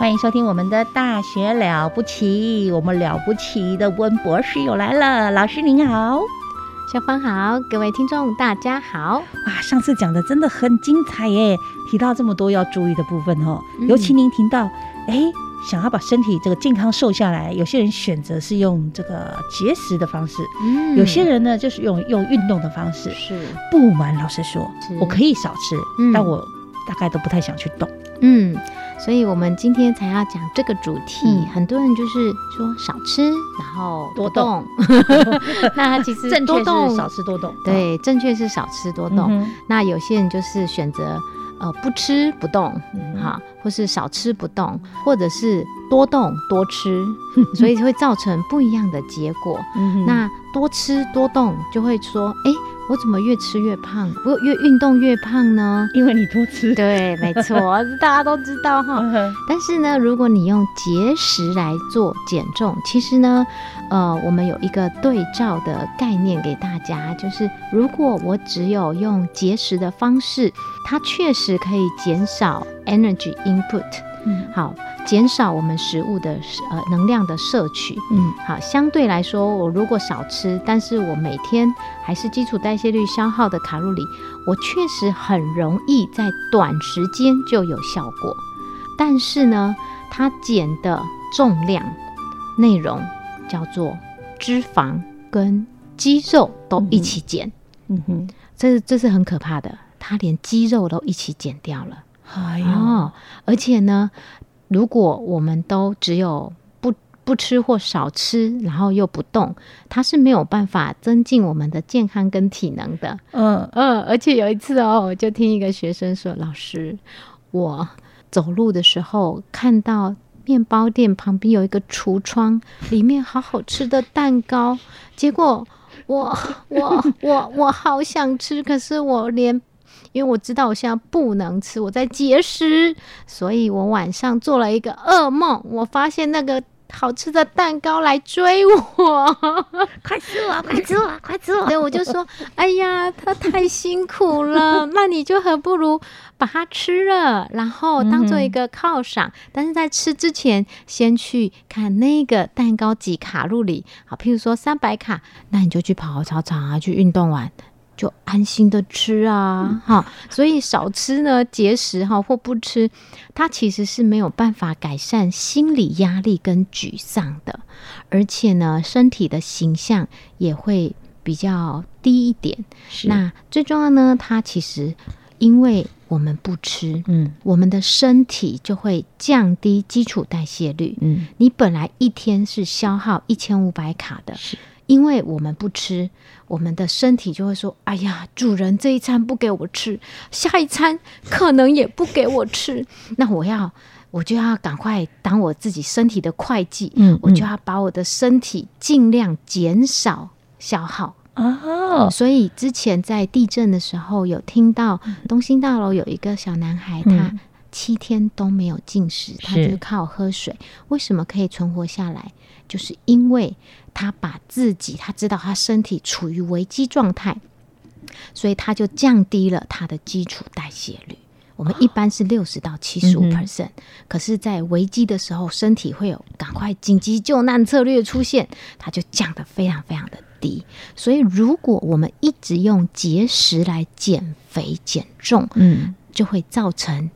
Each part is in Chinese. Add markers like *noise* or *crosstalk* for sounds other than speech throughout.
欢迎收听我们的《大学了不起》，我们了不起的温博士又来了。老师您好，小芳好，各位听众大家好。哇，上次讲的真的很精彩耶，提到这么多要注意的部分哦，嗯尤其您提到，哎，想要把身体这个健康瘦下来，有些人选择是用这个节食的方式，嗯有些人呢就是用用运动的方式。是不瞒老师说，我可以少吃，嗯但我大概都不太想去动。嗯，所以我们今天才要讲这个主题。嗯很多人就是说少吃，然后多不动。*laughs* 那其实正确是多动少吃多动。对，正确是少吃多嗯动。哼，那有些人就是选择呃不吃不动，嗯哈，或是少吃不动，或者是多动多吃，*laughs* 所以会造成不一样的结果。嗯那多吃多动就会说，哎，我怎么越吃越胖？我越运动越胖呢？因为你多吃，对，没错，*laughs* 大家都知道哈。但是呢，如果你用节食来做减重，其实呢，呃，我们有一个对照的概念给大家，就是如果我只有用节食的方式，它确实可以减少 energy input，嗯好，减少我们食物的呃能量的摄取。嗯好，相对来说，我如果少吃，但是我每天还是基础代谢率消耗的卡路里，我确实很容易在短时间就有效果。但是呢，它减的重量内容叫做脂肪跟肌肉都一起减，嗯哼，这是这是很可怕的，它连肌肉都一起减掉了。哎呦，哦，而且呢，如果我们都只有不不吃或少吃，然后又不动，它是没有办法增进我们的健康跟体能的。嗯嗯，而且有一次哦，我就听一个学生说：“老师，我走路的时候看到面包店旁边有一个橱窗，里面好好吃的蛋糕，结果我 *laughs* 我我我好想吃，可是我连。”因为我知道我现在不能吃，我在节食，所以我晚上做了一个噩梦，我发现那个好吃的蛋糕来追我，*laughs* 快吃我，快吃我，快吃我！对，我就说，哎呀，他太辛苦了，那你就何不如把它吃了，然后当做一个犒赏。但是在吃之前，先去看那个蛋糕几卡路里，好，譬如说三百卡，那你就去跑跑操场啊，去运动完。就安心的吃啊，哈、所以少吃呢，节食哈或不吃，它其实是没有办法改善心理压力跟沮丧的，而且呢，身体的形象也会比较低一点。那最重要呢，它其实因为我们不吃，嗯。我们的身体就会降低基础代谢率。嗯，你本来一天是消耗一千五百卡的，是因为我们不吃，我们的身体就会说：“哎呀，主人这一餐不给我吃，下一餐可能也不给我吃，*laughs* 那我要。”我就要赶快当我自己身体的会计，嗯我就要把我的身体尽量减少消耗。哦，所以之前在地震的时候，有听到东兴大楼有一个小男孩，嗯他七天都没有进食，他就是靠喝水。为什么可以存活下来？就是因为他把自己，他知道他身体处于危机状态，所以他就降低了他的基础代谢率。我们一般是六十到七十五 percent，可是，在危机的时候，身体会有赶快紧急救难策略出现，它就降得非常非常的低。所以，如果我们一直用节食来减肥减重，嗯就会造成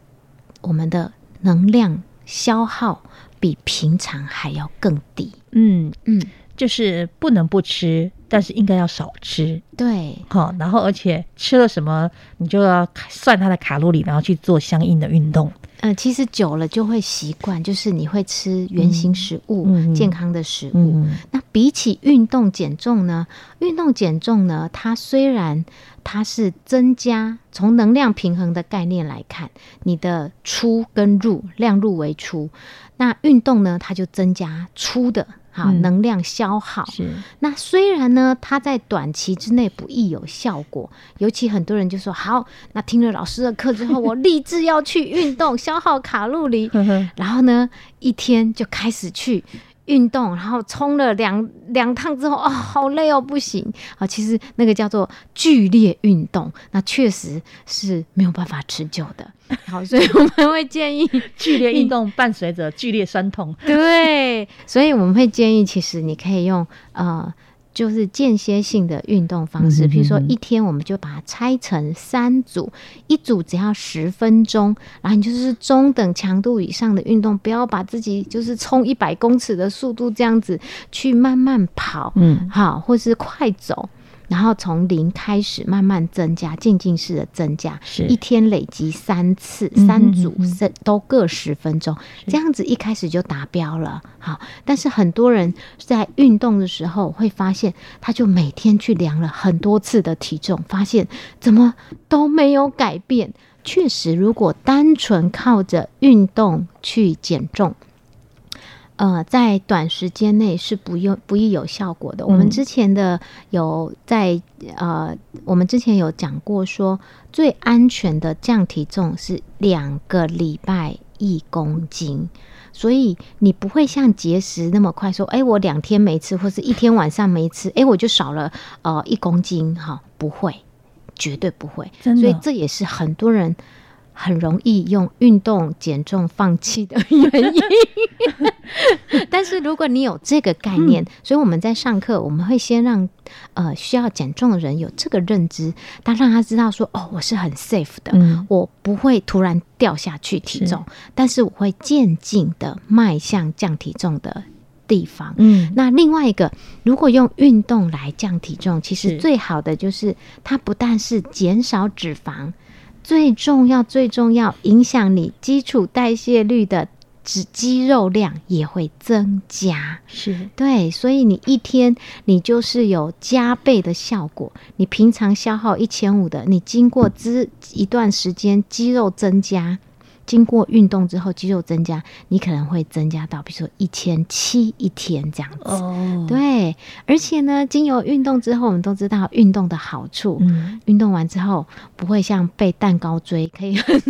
我们的能量消耗比平常还要更低。嗯，嗯，就是不能不吃，但是应该要少吃。对，好，然后而且吃了什么，你就要算它的卡路里，然后去做相应的运动。呃，其实久了就会习惯，就是你会吃原形食物、嗯嗯健康的食物。嗯那比起运动减重呢？运动减重呢，它虽然它是增加从能量平衡的概念来看，你的出跟入量入为出，那运动呢，它就增加出的哈、嗯。能量消耗。是，那虽然呢，它在短期之内不易有效果，尤其很多人就说好，那听了老师的课之后，我立志要去运动，消耗卡路里，*laughs* 然后呢，一天就开始去运动，然后冲了两两趟之后，哦，好累哦，不行啊！其实那个叫做剧烈运动，那确实是没有办法持久的。*laughs* 好，所以我们会建议，*laughs* 剧烈运动伴随着剧烈酸痛。对，所以我们会建议，其实你可以用呃。就是间歇性的运动方式，比如说一天我们就把它拆成三组，一组只要十分钟，然后你就是中等强度以上的运动，不要把自己就是冲一百公尺的速度这样子去慢慢跑，嗯。好，或是快走，然后从零开始慢慢增加，渐进式的增加，是一天累积三次，三组都各十分钟，这样子一开始就达标了。好，但是很多人在运动的时候会发现，他就每天去量了很多次的体重，发现怎么都没有改变。确实，如果单纯靠着运动去减重，呃，在短时间内是不用不易有效果的。我们嗯之前的有在呃，我们之前有讲过说，最安全的降体重是两个礼拜一公斤。所以你不会像节食那么快，说，哎，我两天没吃，或是一天晚上没吃，哎，我就少了呃一公斤，哈，不会，绝对不会。所以这也是很多人很容易用运动减重放弃的原因。*laughs* 但是如果你有这个概念，嗯。所以我们在上课，我们会先让呃需要减重的人有这个认知，他让他知道说，哦，我是很 safe 的，嗯。我不会突然掉下去体重，但是我会渐进的迈向降体重的地方。嗯。那另外一个，如果用运动来降体重，其实最好的就是它不但是减少脂肪，最重要最重要，影响你基础代谢率的脂肌肉量也会增加。是对，所以你一天你就是有加倍的效果。你平常消耗一千五的，你经过之一段时间肌肉增加，经过运动之后肌肉增加，你可能会增加到比如说一千七一天这样子。哦，对，而且呢，经由运动之后，我们都知道运动的好处。嗯，运动完之后，不会像被蛋糕追，可以很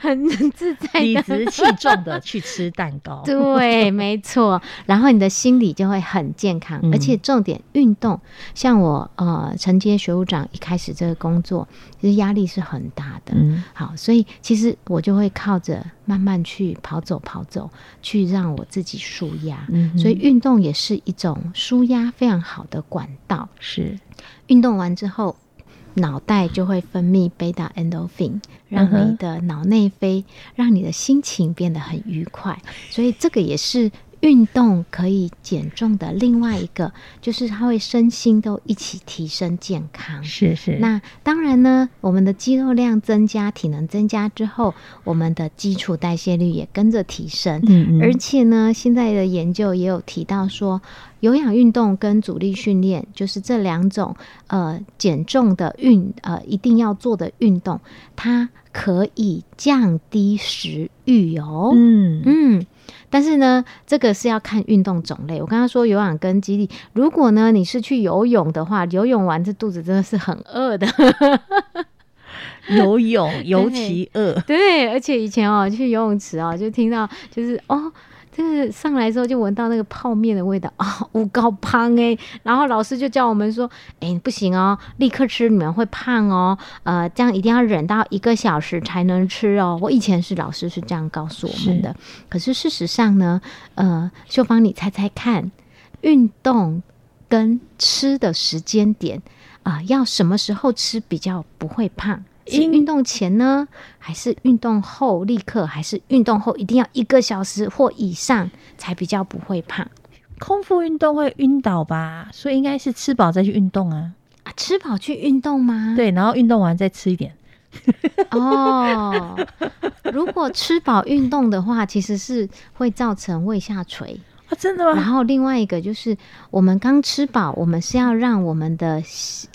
很自在的理直气壮的去吃蛋糕。*laughs* 对，没错。然后你的心理就会很健康，嗯而且重点运动，像我呃承接学务长一开始这个工作，其实压力是很大的。嗯好，所以其实我就会靠着慢慢去跑走跑走，去让我自己舒压。嗯所以运动也是一种舒压非常好的管道。是运动完之后，脑袋就会分泌贝塔 endorphin，让你的脑内啡，让你的心情变得很愉快。所以这个也是运动可以减重的另外一个，就是它会身心都一起提升健康。是是，那当然呢，我们的肌肉量增加、体能增加之后，我们的基础代谢率也跟着提升。嗯嗯而且呢，现在的研究也有提到说，有氧运动跟阻力训练，就是这两种呃减重的运呃一定要做的运动，它可以降低食欲哦。嗯嗯，但是呢，这个是要看运动种类。我刚刚说有氧跟肌力，如果呢你是去游泳的话，游泳完这肚子真的是很饿的。*laughs* 游泳 *laughs* 尤其饿，对，而且以前哦去游泳池哦，就听到就是哦。这个上来之后就闻到那个泡面的味道 *laughs* 啊，五高胖哎，然后老师就叫我们说，哎不行哦，立刻吃你们会胖哦，呃，这样一定要忍到一个小时才能吃哦。我以前是老师是这样告诉我们的，可是事实上呢，呃，秀芳你猜猜看，运动跟吃的时间点啊、要什么时候吃比较不会胖？是运动前呢，还是运动后立刻，还是运动后一定要一个小时或以上才比较不会胖空腹运动会晕倒吧？所以应该是吃饱再去运动啊。啊？吃饱去运动吗？对，然后运动完再吃一点。哦，如果吃饱运动的话，其实是会造成胃下垂。啊，真的吗然吗？后另外一个就是，我们刚吃饱，我们是要让我们的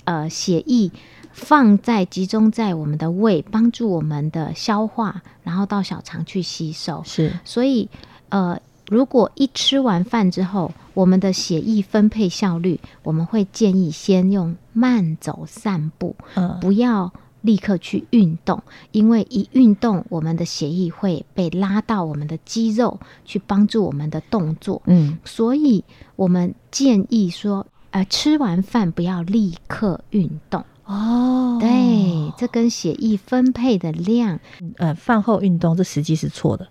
呃血液放在集中在我们的胃，帮助我们的消化，然后到小肠去吸收。是所以呃，如果一吃完饭之后，我们的血液分配效率，我们会建议先用慢走散步，嗯，不要立刻去运动，因为一运动，我们的血液会被拉到我们的肌肉去帮助我们的动作。嗯，所以我们建议说，呃，吃完饭不要立刻运动。哦，对，这跟血液分配的量，呃，饭后运动这实际是错的，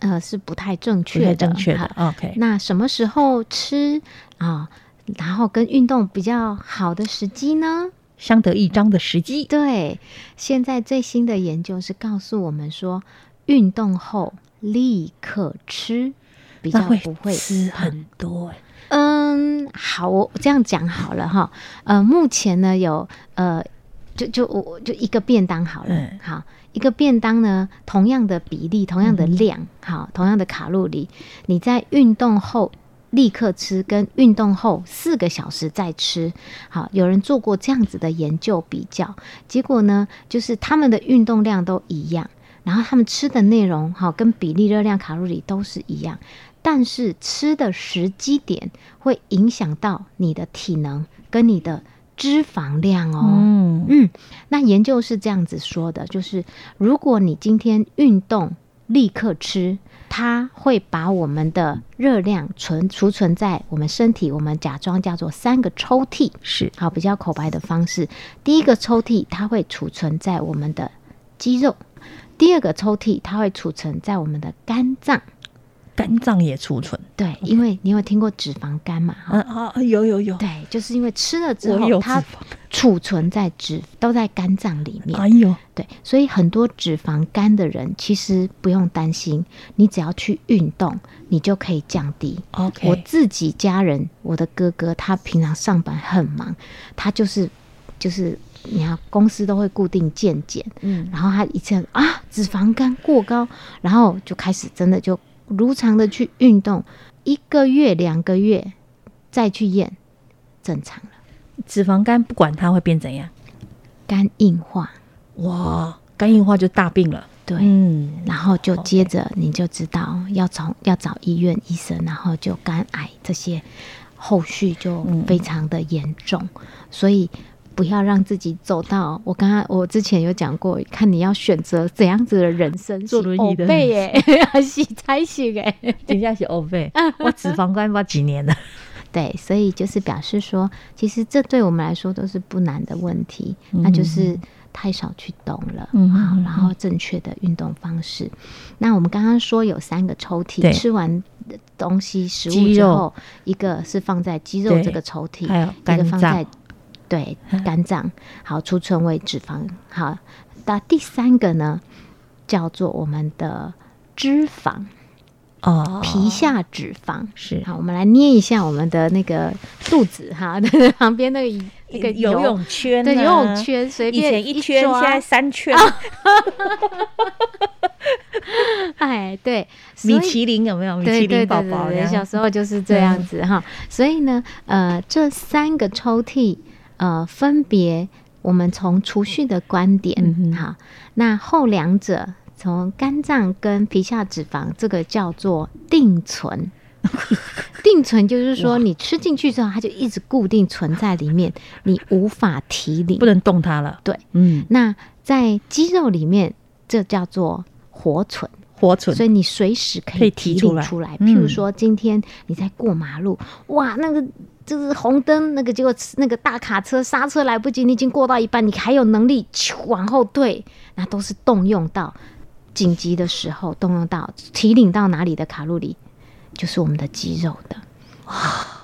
呃，是不太正不太确的。正确的。。OK，那什么时候吃啊？然后跟运动比较好的时机呢？相得益彰的时机。对，现在最新的研究是告诉我们说，运动后立刻吃，比较不会吃很多哎、嗯，好，我这样讲好了哈。呃，目前呢有呃，就就我我就一个便当好了，嗯好，一个便当呢，同样的比例，同样的嗯量，好，同样的卡路里，你在运动后。立刻吃，跟运动后四个小时再吃，好，有人做过这样子的研究比较，结果呢，就是他们的运动量都一样，然后他们吃的内容，好，跟比例、热量、卡路里都是一样，但是吃的时机点会影响到你的体能跟你的脂肪量哦。嗯，嗯，那研究是这样子说的，就是如果你今天运动立刻吃，它会把我们的热量存储存在我们身体，我们假装叫做三个抽屉，是好比较口白的方式。第一个抽屉它会储存在我们的肌肉，第二个抽屉它会储存在我们的肝脏。肝脏也储存。对，因为你有听过脂肪肝嘛？哈嗯啊，有有有，对，就是因为吃了之后，它。储存在脂都在肝脏里面。哎呦，对，所以很多脂肪肝的人其实不用担心，你只要去运动，你就可以降低。OK，我自己家人，我的哥哥，他平常上班很忙，他就是就是你看公司都会固定健检，嗯，然后他一次啊脂肪肝过高，然后就开始真的就如常的去运动，一个月两个月再去验，正常了，脂肪肝不管它会变怎样，肝硬化，哇，肝硬化就大病了。对。嗯，然后就接着你就知道要从要找医院医生，然后就肝癌这些后续就嗯。非常的严重，所以不要让自己走到我刚刚我之前有讲过，看你要选择怎样子的人生，坐轮椅的背耶，*laughs* 洗才行哎，*laughs* 等一下是欧背，*laughs* 我脂肪肝不知道几年了。对，所以就是表示说，其实这对我们来说都是不难的问题，那就是太少去动了，好嗯然后正确的运动方式。那我们刚刚说有三个抽屉，吃完东西食物之后，一个是放在肌肉对。这个抽屉，还有一个放在对肝脏，好储存为脂肪。好，那第三个呢，叫做我们的脂肪。哦，皮下脂肪是好，我们来捏一下我们的那个肚子哈，*laughs* 旁边那个那个游泳圈，对游泳，圈，随以便前一圈，抓现在三圈。*laughs* 哎对，米其林有没有？米其林宝宝小时候就是这样子哈。所以呢，呃，这三个抽屉，呃，分别我们从储蓄的观点，嗯哼好，那后两者从肝脏跟皮下脂肪，这个叫做定存。*laughs* 定存就是说，你吃进去之后，它就一直固定存在里面，*laughs* 你无法提领不。能动它了。对，嗯，那在肌肉里面，这叫做活存。活存所以你随时可可以以提提出来领出来。嗯譬如说，今天你在过马路，哇，那个就是红灯，那个结果那个大卡车刹车来不及，你已经过到一半，你还有能力咻往后退，那都是动用到紧急的时候动用到提领到哪里的卡路里，就是我们的肌肉的。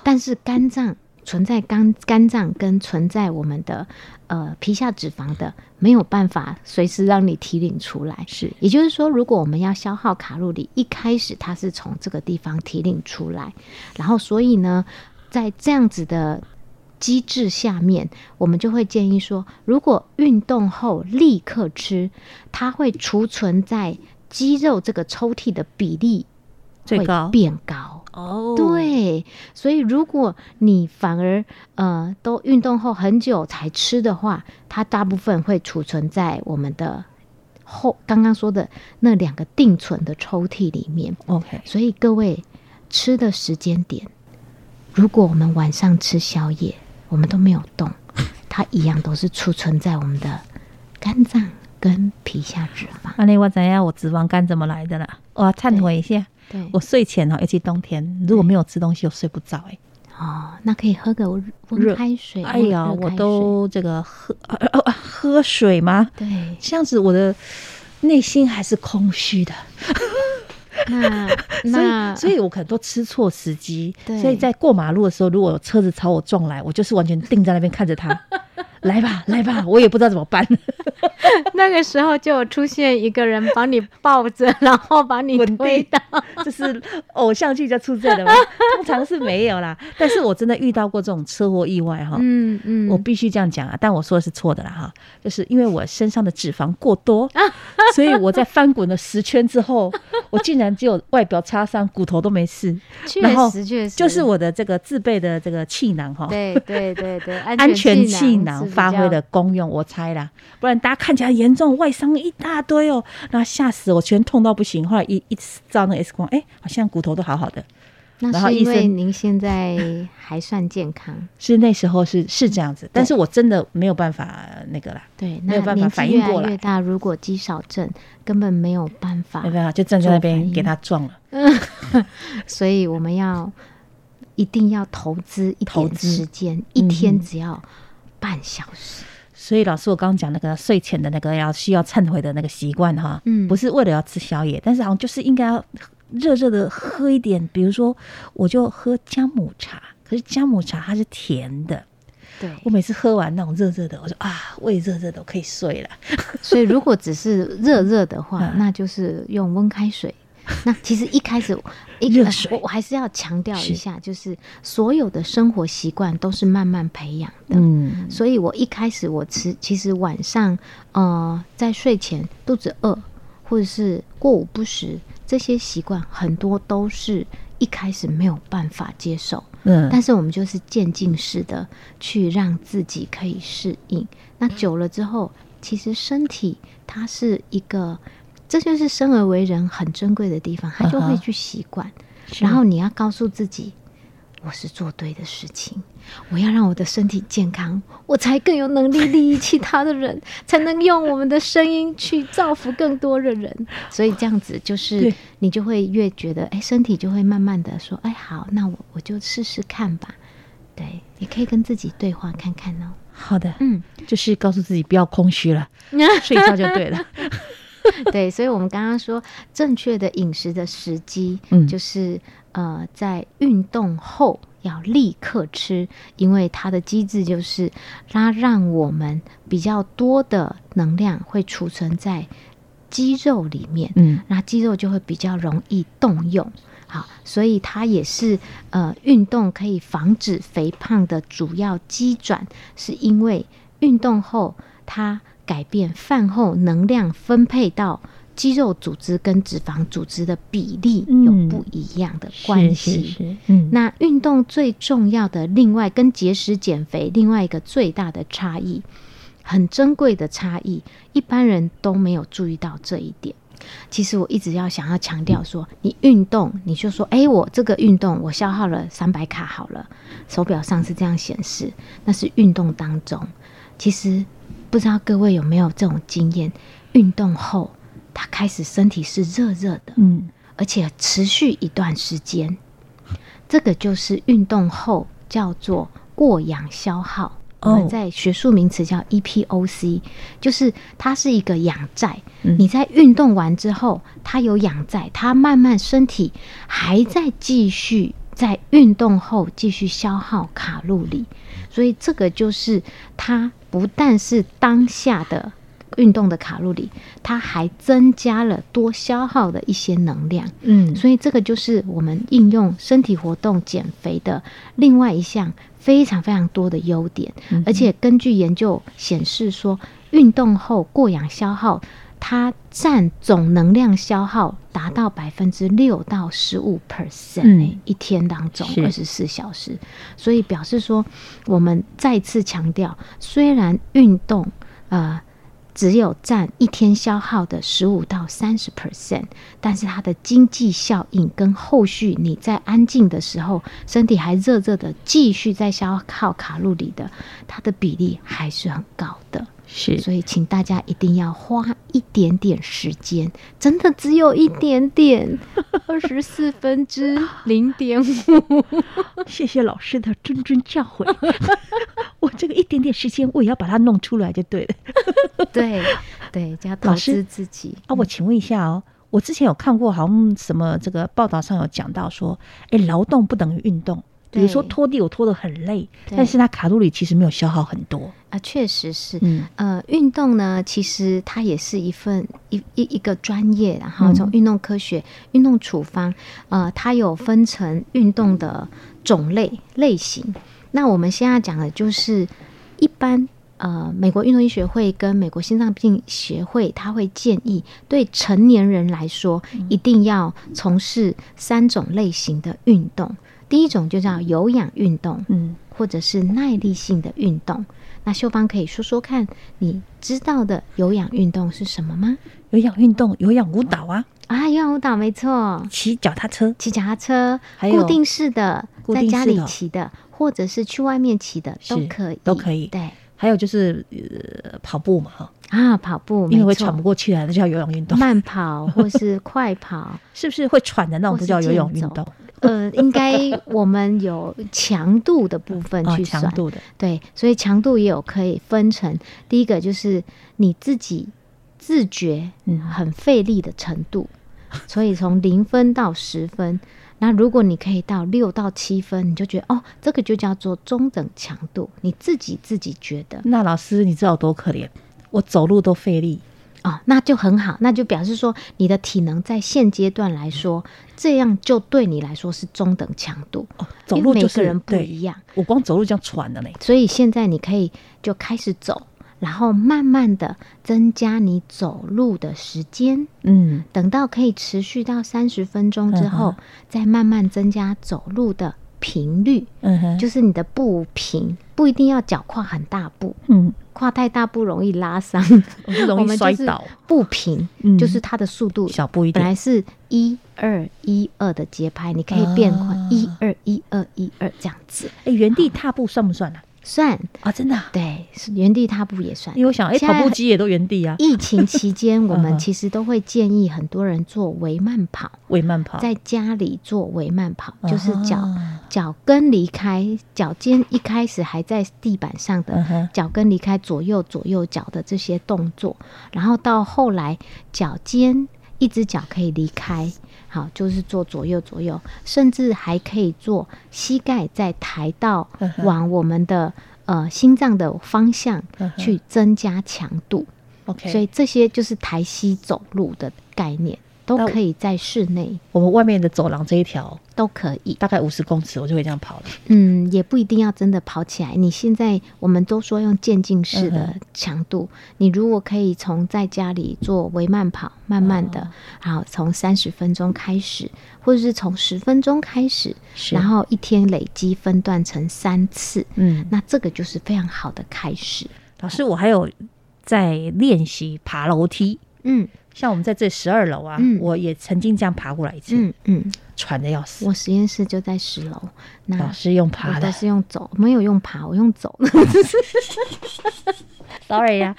但是肝脏存在肝肝脏跟存在我们的呃皮下脂肪的，没有办法随时让你提领出来。是，也就是说，如果我们要消耗卡路里，一开始它是从这个地方提领出来，然后所以呢，在这样子的机制下面，我们就会建议说，如果运动后立刻吃，它会储存在肌肉这个抽屉的比例会最高变高。哦，对，所以如果你反而呃都运动后很久才吃的话，它大部分会储存在我们的后刚刚说的那两个定存的抽屉里面。，OK，所以各位吃的时间点，如果我们晚上吃宵夜，我们都没有动，它一样都是储存在我们的肝脏跟皮下脂肪。安利我怎样？我脂肪肝怎么来的呢？我要忏悔一下，对，我睡前哦，尤其冬天，如果没有吃东西，我睡不着哎。哦，那可以喝个温热开水。哎呀，我都这个喝呃喝水吗？对。这样子我的内心还是空虚的，*laughs* 那所以所以我可能都吃错时机，对所以在过马路的时候，如果有车子朝我撞来，我就是完全定在那边看着他，来吧 *laughs* 来吧，我也不知道怎么办，*laughs* 那个时候就出现一个人把你抱着，然后把你稳推定倒。*laughs* 这是偶像剧就出这的吗？通常是没有啦，但是我真的遇到过这种车祸意外哈。嗯嗯我必须这样讲啊，但我说的是错的啦哈，就是因为我身上的脂肪过多，所以我在翻滚了十圈之后，我竟然只有外表擦伤，骨头都没事。确然后实确实就是我的这个自备的这个气囊哈，对对对对安安全气囊发挥的功用，我猜啦，不然大家看起来严重，外伤一大堆哦，那吓死我，全痛到不行。后来一一照那个 X 光，哎，好像骨头都好好的，然那是因为您现在还算健康，*laughs* 是那时候是是这样子，但是我真的没有办法那个啦，对，没有办法反应过来。大，如果肌少症根本没有办法没，办法，就站在那边给他撞了。*laughs* 所以我们要一定要投资一点时间，一天嗯只要半小时。所以老师，我刚刚讲那个睡前的那个要需要忏悔的那个习惯哈，嗯不是为了要吃宵夜，但是好像就是应该要热热的喝一点，比如说我就喝姜母茶，可是姜母茶它是甜的，对，我每次喝完那种热热的，我说啊，胃热热的，我可以睡了。所以如果只是热热的话，嗯那就是用温开水。*laughs* 那其实一开始 *laughs* 一我我还是要强调一下，就是所有的生活习惯都是慢慢培养的。嗯，所以我一开始我吃，其实晚上呃在睡前肚子饿，或者是过午不食，这些习惯很多都是一开始没有办法接受。嗯，但是我们就是渐进式的去让自己可以适应。那久了之后，其实身体它是一个，这就是生而为人很珍贵的地方，他就会去习惯。然后你要告诉自己，我是做对的事情，我要让我的身体健康，我才更有能力利益其他的人，*laughs* 才能用我们的声音去造福更多的人。所以这样子就是你就会越觉得，哎，身体就会慢慢的说，哎，好，那我我就试试看吧。对，你可以跟自己对话看看哦。好的，嗯，就是告诉自己不要空虚了，*laughs* 睡觉就对了。*laughs* 对，所以我们刚刚说正确的饮食的时机，嗯就是呃，在运动后要立刻吃，因为它的机制就是它让我们比较多的能量会储存在肌肉里面，嗯，那肌肉就会比较容易动用。好，所以它也是呃，运动可以防止肥胖的主要机转，是因为运动后它改变饭后能量分配到肌肉组织跟脂肪组织的比例有嗯不一样的关系。是是是，嗯，那运动最重要的，另外跟节食减肥另外一个最大的差异，很珍贵的差异，一般人都没有注意到这一点。其实我一直要想要强调说，你运动，你就说，哎，我这个运动我消耗了三百卡好了，手表上是这样显示，那是运动当中。其实不知道各位有没有这种经验，运动后，他开始身体是热热的，嗯，而且持续一段时间，这个就是运动后叫做过氧消耗。我哦们在学术名词叫 EPOC，就是它是一个氧债。嗯你在运动完之后，它有氧债，它慢慢身体还在继续在运动后继续消耗卡路里，所以这个就是它不但是当下的运动的卡路里，它还增加了多消耗的一些能量。嗯，所以这个就是我们应用身体活动减肥的另外一项非常非常多的优点，而且根据研究显示说，运动后过氧消耗。它占总能量消耗达到百分之六到十五 percent，嗯一天当中是。二十四小时，所以表示说，我们再次强调，虽然运动呃只有占一天消耗的十五到三十 percent，但是它的经济效应跟后续你在安静的时候，身体还热热的继续在消耗卡路里的，它的比例还是很高的。是所以，请大家一定要花一点点时间，真的只有一点点，*laughs* 二十四分之零点五。谢谢老师的谆谆教诲。*laughs* 我这个一点点时间，我也要把它弄出来就对了。对 *laughs* 对，就要投老师资自己啊，我请问一下哦，我之前有看过，好像什么这个报道上有讲到说，哎，劳动不等于运动。比如说拖地，我拖得很累，但是它卡路里其实没有消耗很多。啊，确实是。嗯呃，运动呢，其实它也是一份一一一个专业，然后嗯从运动科学、运动处方，呃，它有分成运动的种类类型。那我们现在讲的就是一般。呃，美国运动医学会跟美国心脏病协会，他会建议对成年人来说，一定要从事三种类型的运动。第一种就叫有氧运动，嗯，或者是耐力性的运动。那秀芳可以说说看，你知道的有氧运动是什么吗？有氧运动、有氧舞蹈啊，啊，有氧舞蹈没错，骑脚踏车，骑脚踏车，还有固定式的，固在家里骑的，或者是去外面骑的都可以，都可以。对。还有就是呃跑步嘛哈，啊，跑步因为会喘不过气来，那叫有氧运动。慢跑或是快跑，*laughs* 是不是会喘的那种不叫有氧运动？*laughs* 呃，应该我们有强度的部分啊，去算，强度的，对，所以强度也有可以分成，第一个就是你自己自觉嗯。很费力的程度，*laughs* 所以从零分到十分，那如果你可以到六到七分，你就觉得哦，这个就叫做中等强度，你自己自己觉得。那老师你知道我多可怜？我走路都费力，哦，那就很好，那就表示说你的体能在现阶段来说，这样就对你来说是中等强度，哦，走路就是每个人不一样。我光走路这样喘的嘞。所以现在你可以就开始走，然后慢慢的增加你走路的时间，嗯，等到可以持续到三十分钟之后，嗯再慢慢增加走路的频率，嗯哼，就是你的步频，不一定要脚跨很大步，嗯，跨太大步容易拉伤，我 *laughs* 就容易摔倒，步频嗯。就是它的速度小步一点。本来是一二一二的节拍，你可以变快啊。一二一二一二这样子。哎，原地踏步算不算啊？算。啊，真的啊，对，是原地踏步也算。因为我想，哎，跑步机也都原地啊，疫情期间，*laughs* 我们其实都会建议很多人做微慢跑，*laughs* 微慢跑，在家里做微慢跑，就是脚啊脚跟离开脚尖，一开始还在地板上的脚跟离开左右左右脚的这些动作，然后到后来脚尖一只脚可以离开。好，就是做左右左右，甚至还可以做膝盖再抬到往我们的呃心脏的方向去增加强度。OK，所以这些就是抬膝走路的概念，都可以在室内我们外面的走廊这一条都可以。大概五十公尺，我就会这样跑了。嗯，也不一定要真的跑起来。你现在我们都说用渐进式嗯的强度，你如果可以从在家里做微慢跑，慢慢哦的，然后从三十分钟开始，或者是从十分钟开始，然后一天累积分段成三次，嗯，那这个就是非常好的开始。老师，我还有在练习爬楼梯。嗯像我们在这十二楼啊，嗯我也曾经这样爬过来一次，嗯嗯，喘的要死。我实验室就在十楼，那老师用爬的是用走，没有用爬，我用走。*laughs* sorry 呀、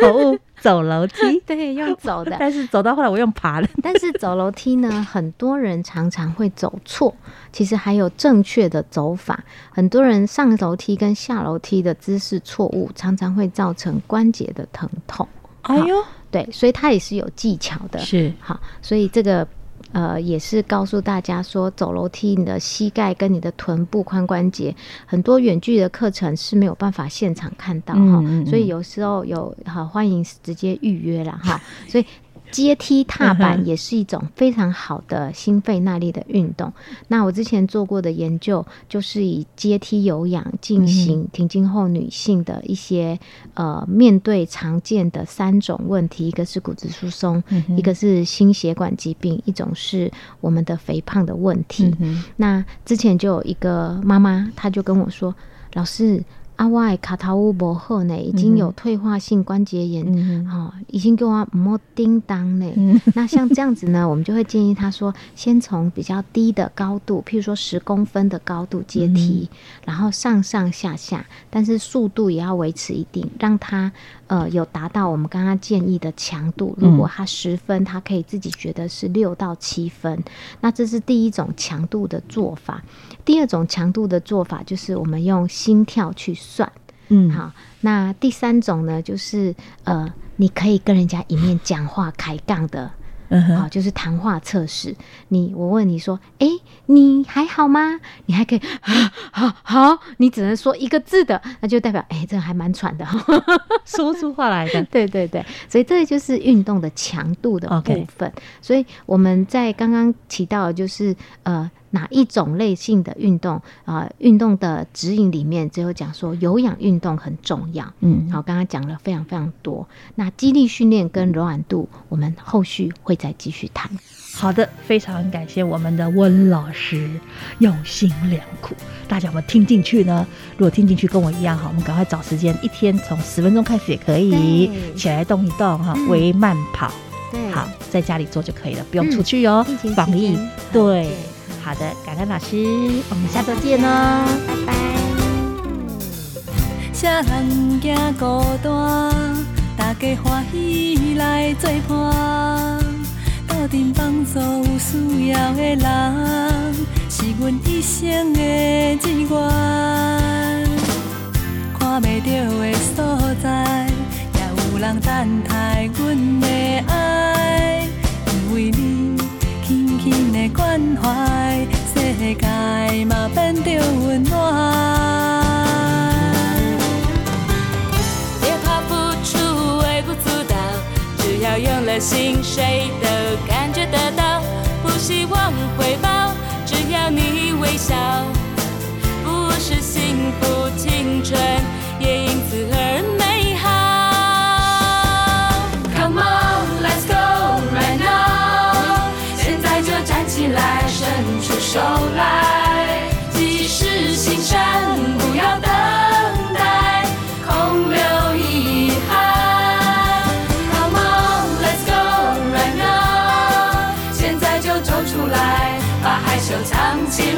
口误，走楼梯。*laughs* 对，用走的。但是走到后来我用爬的，*laughs* 但是走楼梯呢，很多人常常会走错，其实还有正确的走法。很多人上楼梯跟下楼梯的姿势错误，常常会造成关节的疼痛。哎呦，对，所以它也是有技巧的。是好，所以这个呃，也是告诉大家说，走楼梯你的膝盖跟你的臀部髋关节，很多远距的课程是没有办法现场看到哈，嗯嗯嗯所以有时候有好欢迎直接预约了哈，*laughs* 所以。阶梯踏板也是一种非常好的心肺耐力的运动。那我之前做过的研究，就是以阶梯有氧进行停经后女性的一些呃面对常见的三种问题，一个是骨质疏松，嗯一个是心血管疾病，一种是我们的肥胖的问题。嗯那之前就有一个妈妈，她就跟我说：“老师，啊，我的卡头乌不好呢，已经有退化性关节炎，嗯哦，已经给我摸叮当呢。嗯。*laughs* 那像这样子呢，我们就会建议他说，先从比较低的高度，譬如说十公分的高度阶梯，然后上上下下，但是速度也要维持一定，让她呃有达到我们刚刚建议的强度。如果他十分，他可以自己觉得是六到七分。那这是第一种强度的做法。第二种强度的做法就是我们用心跳去算。嗯，好，那第三种呢，就是呃，你可以跟人家一面讲话开杠的。好，嗯哼，就是谈话测试。你我问你说，诶，你还好吗？你还可以，啊好好，你只能说一个字的，那就代表，诶，这还蛮喘的。*laughs* 说出话来的，*laughs* 对对对，所以这个就是运动的强度的部分。所以我们在刚刚提到就是呃哪一种类型的运动啊、运动的指引里面只有讲说有氧运动很重要。嗯，好，刚刚讲了非常非常多。那肌力训练跟柔软度，我们后续会再继续谈。好的，非常感谢我们的温老师用心良苦，大家有没有听进去呢？如果听进去跟我一样哈，我们赶快找时间，一天从十分钟开始也可以起来动一动哈，嗯微慢跑，对好，在家里做就可以了，不用出去哦防疫对，好的，感恩老师，我们下周见哦，拜拜。啥人惊孤单？大家欢喜来作伴，斗阵帮助有需要的人，是阮一生的志愿。看袂到的所在，也有人等待阮的关怀，世界嘛变得温暖。别怕付出微不足道，只要用了心，谁都感觉得到。不希望回报，只要你微笑，不是幸福青春，收藏起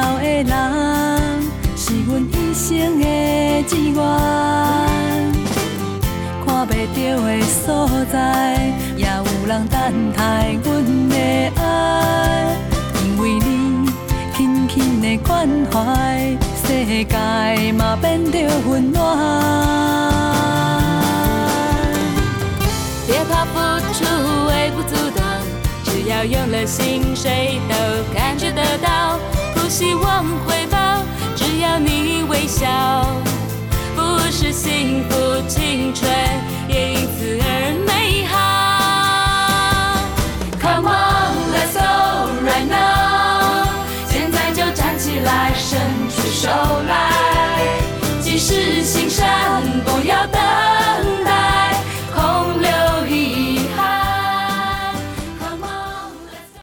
需要的人，是阮一生的志愿。看袂到的所在，也有人等待阮的爱，因为你轻轻的关怀，世界嘛变得温暖。别怕付出微不足道，只要用了心，谁都感觉得到。希望回报，只要你微笑，不是幸福青春，也因此而美好。Come on, let's go right now！现在就站起来，伸出手来，即使心伤，不要。